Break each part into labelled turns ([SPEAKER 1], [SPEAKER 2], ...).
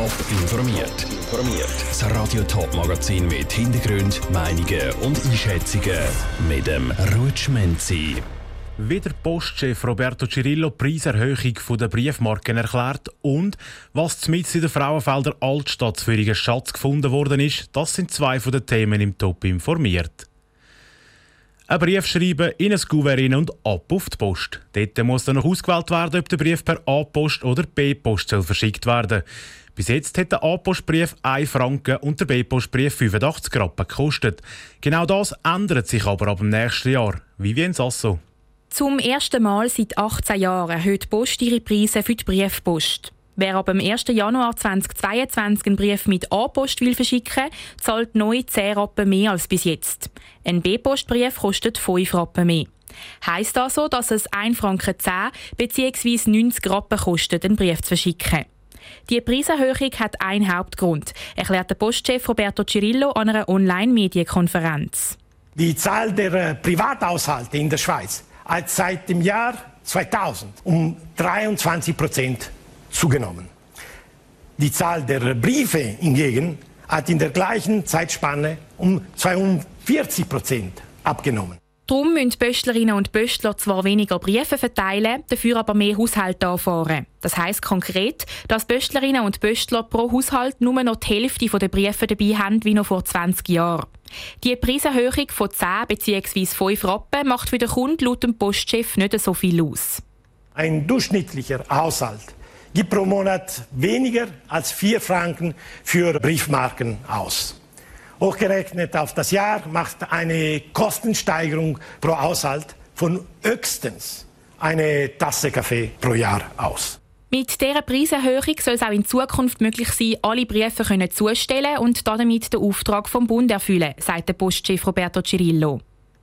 [SPEAKER 1] Top informiert. Das Radio Top Magazin mit Hintergrund, Meinungen und Einschätzungen mit dem Rutschmenzi.
[SPEAKER 2] Wie der Postchef Roberto Cirillo die Preiserhöhung der Briefmarken erklärt und was mitten in der Frauenfelder Altstadt für ihren Schatz gefunden worden ist, das sind zwei von den Themen im Top informiert. Ein Brief schreiben, in ein Kuvert und ab auf die Post. Dort muss dann noch ausgewählt werden, ob der Brief per A-Post oder B-Post verschickt werden Bis jetzt hat der A-Postbrief 1 Franken und der B-Postbrief 85 Rappen gekostet. Genau das ändert sich aber ab dem nächsten Jahr. In Sasso.
[SPEAKER 3] Zum ersten Mal seit 18 Jahren erhöht die Post ihre Preise für die Briefpost. Wer ab dem 1. Januar 2022 einen Brief mit A-Post will verschicken, zahlt neu 10 Rappen mehr als bis jetzt. Ein B-Postbrief kostet 5 Rappen mehr. Heißt also, dass es 1 Franken 10 bzw. 90 Rappen kostet, einen Brief zu verschicken. Die Preiserhöhung hat einen Hauptgrund, erklärt der Postchef Roberto Cirillo an einer Online-Medienkonferenz.
[SPEAKER 4] Die Zahl der äh, Privathaushalte in der Schweiz hat seit dem Jahr 2000 um 23 Prozent zugenommen. Die Zahl der Briefe hingegen hat in der gleichen Zeitspanne um 42 Prozent abgenommen.
[SPEAKER 3] Darum müssen Pöstlerinnen und Pöstler zwar weniger Briefe verteilen, dafür aber mehr Haushalte anfahren. Das heisst konkret, dass Pöstlerinnen und Pöstler pro Haushalt nur noch die Hälfte der Briefe dabei haben wie noch vor 20 Jahren. Die Preiserhöhung von 10 bzw. 5 Rappen macht für den Kunden laut dem Postchef nicht so viel aus.
[SPEAKER 4] Ein durchschnittlicher Haushalt gibt pro Monat weniger als 4 Franken für Briefmarken aus. Hochgerechnet auf das Jahr macht eine Kostensteigerung pro Haushalt von höchstens eine Tasse Kaffee pro Jahr aus.
[SPEAKER 3] Mit dieser Preiserhöhung soll es auch in Zukunft möglich sein, alle Briefe können zustellen und damit den Auftrag vom Bund erfüllen, sagt der Postchef Roberto Cirillo.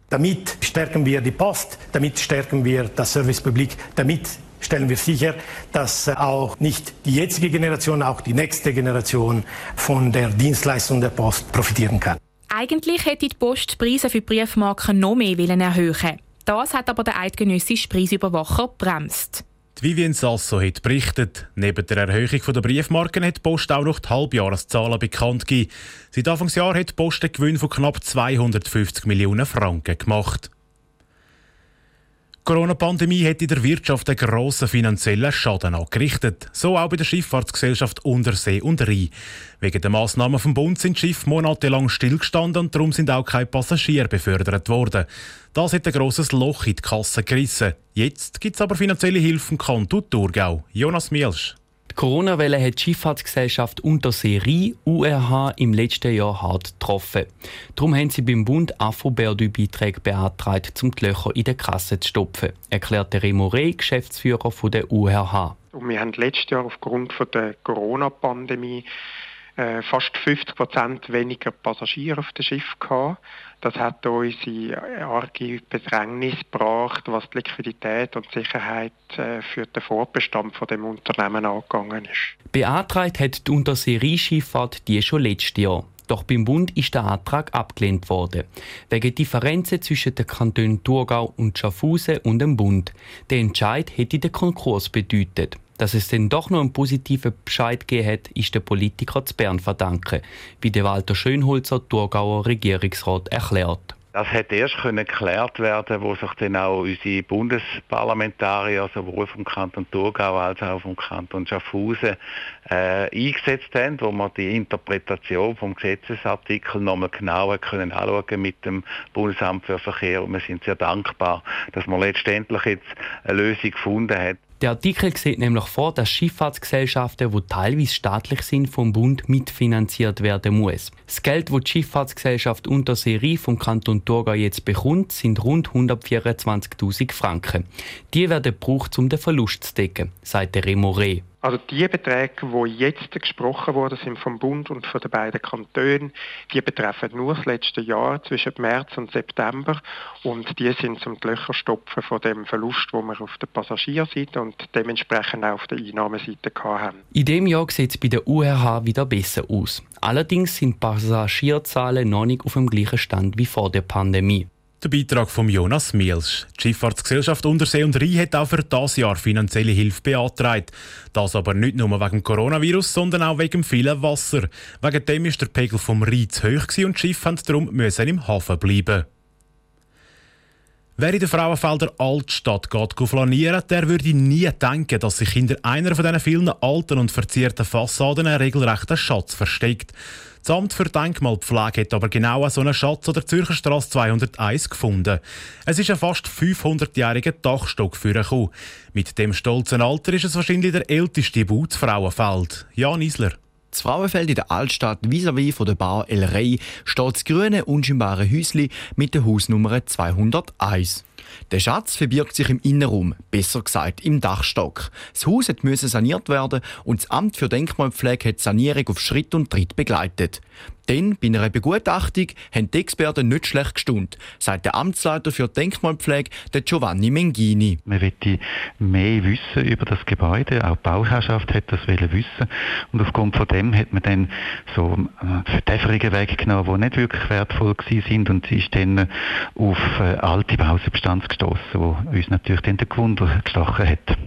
[SPEAKER 4] Damit stärken wir die Post, damit stärken wir das Service Public, damit stellen wir sicher, dass auch nicht die jetzige Generation, auch die nächste Generation von der Dienstleistung der Post profitieren kann.
[SPEAKER 3] Eigentlich hätte die Post die Preise für Briefmarken noch mehr erhöhen Das hat aber der eidgenössische Preisüberwacher bremst.
[SPEAKER 2] Die Vivien Sasso hat berichtet, neben der Erhöhung der Briefmarken hat die Post auch noch die Halbjahreszahlen bekannt gegeben. Seit Anfangsjahr hat die Post einen Gewinn von knapp 250 Millionen Franken gemacht. Die Corona-Pandemie hat in der Wirtschaft einen grossen finanziellen Schaden angerichtet. So auch bei der Schifffahrtsgesellschaft Untersee und Rhein. Wegen der Massnahmen vom Bund sind Schiffe monatelang stillgestanden und darum sind auch keine Passagiere befördert worden. Das hat ein grosses Loch in die Kasse gerissen. Jetzt gibt es aber finanzielle Hilfe vom Kanton Thurgau. Jonas Mielsch.
[SPEAKER 5] Corona-Welle hat die Schifffahrtsgesellschaft Untersee URH im letzten Jahr hart getroffen. Darum haben sie beim Bund Afro-Beiträge beantragt, um die Löcher in der Kasse zu stopfen, erklärt der Remo Rey, Geschäftsführer der URH.
[SPEAKER 6] wir haben letztes Jahr aufgrund der Corona-Pandemie äh, fast 50 Prozent weniger Passagiere auf dem Schiff gehabt. Das hat uns in arge Bedrängnis gebracht, was die Liquidität und die Sicherheit äh, für den Fortbestand von dem Unternehmen angegangen ist.
[SPEAKER 5] Beantragt hat die Unterseeschifffahrt die schon letztes Jahr. Doch beim Bund ist der Antrag abgelehnt worden. Wegen Differenzen zwischen den Kantonen Thurgau und Schaffhausen und dem Bund. Der Entscheid hätte den Konkurs bedeutet. Dass es dann doch noch einen positiven Bescheid gegeben hat, ist der Politiker zu Bern verdanken, wie Walter Schönholzer, Thurgauer Regierungsrat, erklärt.
[SPEAKER 7] Das hätte erst können geklärt werden, wo sich dann auch unsere Bundesparlamentarier sowohl vom Kanton Thurgau als auch vom Kanton Schaffhausen äh, eingesetzt haben, wo man die Interpretation vom Gesetzesartikel nochmal genauer können anschauen mit dem Bundesamt für Verkehr und wir sind sehr dankbar, dass man letztendlich jetzt eine Lösung gefunden hat.
[SPEAKER 5] Der Artikel sieht nämlich vor, dass Schifffahrtsgesellschaften, die teilweise staatlich sind, vom Bund mitfinanziert werden muss. Das Geld, das die Schifffahrtsgesellschaft Unterseerie vom Kanton Thurgau jetzt bekommt, sind rund 124.000 Franken. Die werden gebraucht, um den Verlust zu decken, sagt der Remo.
[SPEAKER 6] Also die Beträge, die jetzt gesprochen worden sind vom Bund und von den beiden Kantonen, die betreffen nur das letzte Jahr zwischen März und September und die sind zum Löcher stopfen von dem Verlust, wo wir auf der Passagierseite und dementsprechend auch auf der Einnahmeseite haben.
[SPEAKER 5] In dem Jahr sieht es bei der URH wieder besser aus. Allerdings sind Passagierzahlen noch nicht auf dem gleichen Stand wie vor der Pandemie.
[SPEAKER 2] Der Beitrag von Jonas Mielsch. Die Schifffahrtsgesellschaft Untersee und Rhein hat auch für dieses Jahr finanzielle Hilfe beantragt. Das aber nicht nur wegen Coronavirus, sondern auch wegen vielen Wasser. Wegen dem ist der Pegel vom Rhein zu hoch und die Schiffe mussten darum im Hafen bleiben. Wer in der Frauenfelder Altstadt geht flanieren, der würde nie denken, dass sich hinter einer von diesen vielen alten und verzierten Fassaden ein regelrechter Schatz versteckt. Das Amt für Denkmalpflege hat aber genau so einen Schatz an der Zürcher Straße 201 gefunden. Es ist ein fast 500-jähriger Dachstock für vorgekommen. Mit dem stolzen Alter ist es wahrscheinlich der älteste Bau Frauenfeld. Jan Isler.
[SPEAKER 8] Das Frauenfeld in der Altstadt vis-à-vis von der Bar El Rey steht das grüne, unscheinbare Häuschen mit der Hausnummer 201. Der Schatz verbirgt sich im Innenraum, besser gesagt im Dachstock. Das Haus musste saniert werden und das Amt für Denkmalpflege hat die Sanierung auf Schritt und Tritt begleitet. Denn bei einer Begutachtung haben die Experten nicht schlecht gestimmt, sagt der Amtsleiter für Denkmalpflege, der Giovanni Mengini.
[SPEAKER 9] Man möchte mehr wissen über das Gebäude, auch die Bauherrschaft hat das wissen und aufgrund von dem hat man dann so äh, Verdäferungen weggenommen, die nicht wirklich wertvoll sind und ist dann auf äh, alte Bausubstanz gestoßen, die uns natürlich den Gewunder gestochen hat.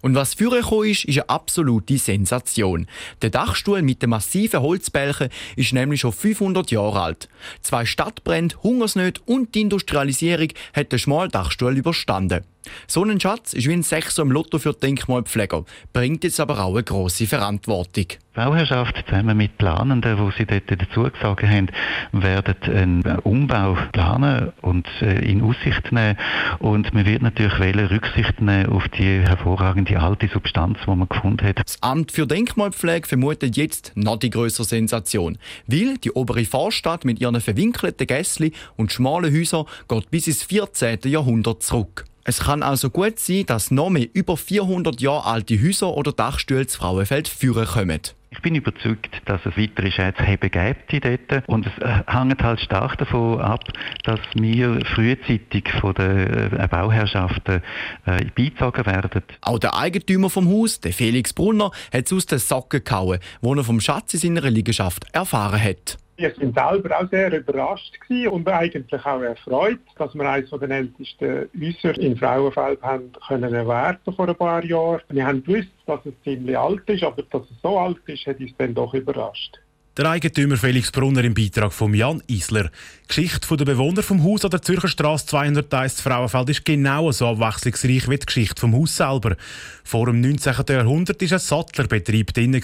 [SPEAKER 8] Und was vorgekommen ist, ist eine absolute Sensation. Der Dachstuhl mit den massiven Holzbälchen ist nämlich schon 500 Jahre alt. Zwei Stadtbrände, Hungersnöte und die Industrialisierung hat der schmale Dachstuhl überstanden. So ein Schatz ist wie ein Sechser im Lotto für Denkmalpfleger, bringt jetzt aber auch eine grosse Verantwortung. Die
[SPEAKER 9] Bauherrschaft zusammen mit Planenden, die sie dort dazu gesagt haben, werden einen Umbau planen und äh, in Aussicht nehmen. Und man wird natürlich Rücksicht nehmen auf die hervorragende alte Substanz, die man gefunden hat.
[SPEAKER 8] Das Amt für Denkmalpflege vermutet jetzt noch die größere Sensation, weil die obere Vorstadt mit ihren verwinkelten Gässchen und schmalen Häusern geht bis ins 14. Jahrhundert zurück. Es kann also gut sein, dass noch mehr über 400 Jahre alte Häuser oder Dachstühle zu Frauenfeld führen kommen.
[SPEAKER 9] Ich bin überzeugt, dass es weitere Schätzheben gibt dort. Und es äh, hängt halt stark davon ab, dass wir frühzeitig von den äh, Bauherrschaften äh, beizogen werden.
[SPEAKER 8] Auch der Eigentümer vom Haus, der Felix Brunner, hat es aus den Socken gehauen, wo er vom Schatz in seiner Liegenschaft erfahren hat.
[SPEAKER 10] Wir sind selber auch sehr überrascht und eigentlich auch erfreut, dass wir eines der ältesten Häuser in Frauenfeld haben können erwerben vor ein paar Jahren. Wir haben gewusst, dass es ziemlich alt ist, aber dass es so alt ist, hat uns dann doch überrascht.
[SPEAKER 2] Der Eigentümer Felix Brunner im Beitrag von Jan Isler. Die Geschichte der Bewohner vom Haus an der Zürcher Straße 201 Frauenfeld ist genau so abwechslungsreich wie die Geschichte vom Haus selber. Vor dem 19. Jahrhundert war ein Sattlerbetrieb drin.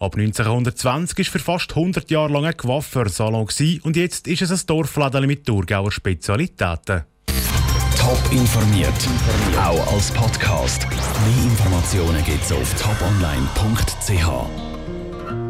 [SPEAKER 2] Ab 1920 war für fast 100 Jahre lang ein Coiffeursalon und jetzt ist es ein Dorfladen mit Thurgauer Spezialitäten.
[SPEAKER 1] Top informiert, auch als Podcast. Mehr Informationen gibt es auf toponline.ch.